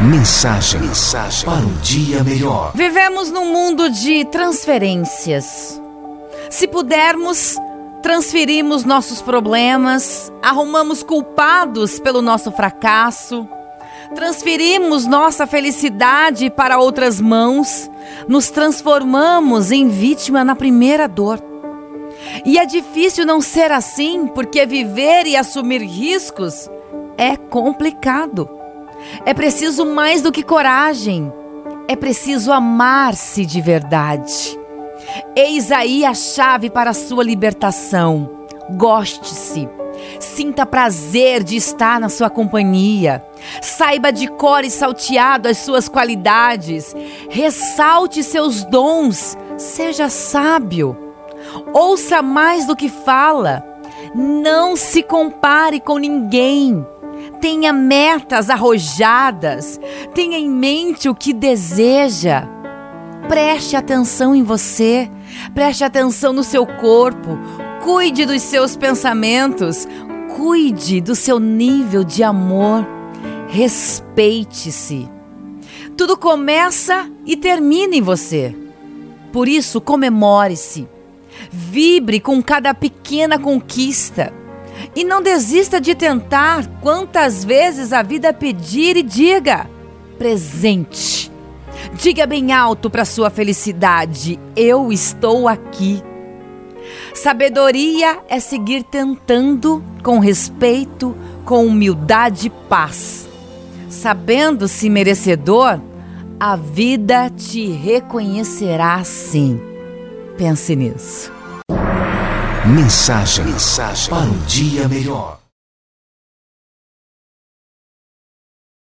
Mensagem, mensagem para um dia melhor. Vivemos num mundo de transferências. Se pudermos, transferimos nossos problemas, arrumamos culpados pelo nosso fracasso, transferimos nossa felicidade para outras mãos, nos transformamos em vítima na primeira dor. E é difícil não ser assim, porque viver e assumir riscos é complicado. É preciso mais do que coragem. É preciso amar-se de verdade. Eis aí a chave para a sua libertação. Goste-se. Sinta prazer de estar na sua companhia. Saiba de cor e salteado as suas qualidades. Ressalte seus dons. Seja sábio. Ouça mais do que fala. Não se compare com ninguém. Tenha metas arrojadas. Tenha em mente o que deseja. Preste atenção em você. Preste atenção no seu corpo. Cuide dos seus pensamentos. Cuide do seu nível de amor. Respeite-se. Tudo começa e termina em você. Por isso, comemore-se. Vibre com cada pequena conquista. E não desista de tentar quantas vezes a vida pedir e diga: presente. Diga bem alto para sua felicidade: eu estou aqui. Sabedoria é seguir tentando com respeito, com humildade e paz. Sabendo-se merecedor, a vida te reconhecerá sim. Pense nisso. Mensagem, mensagem para um dia melhor.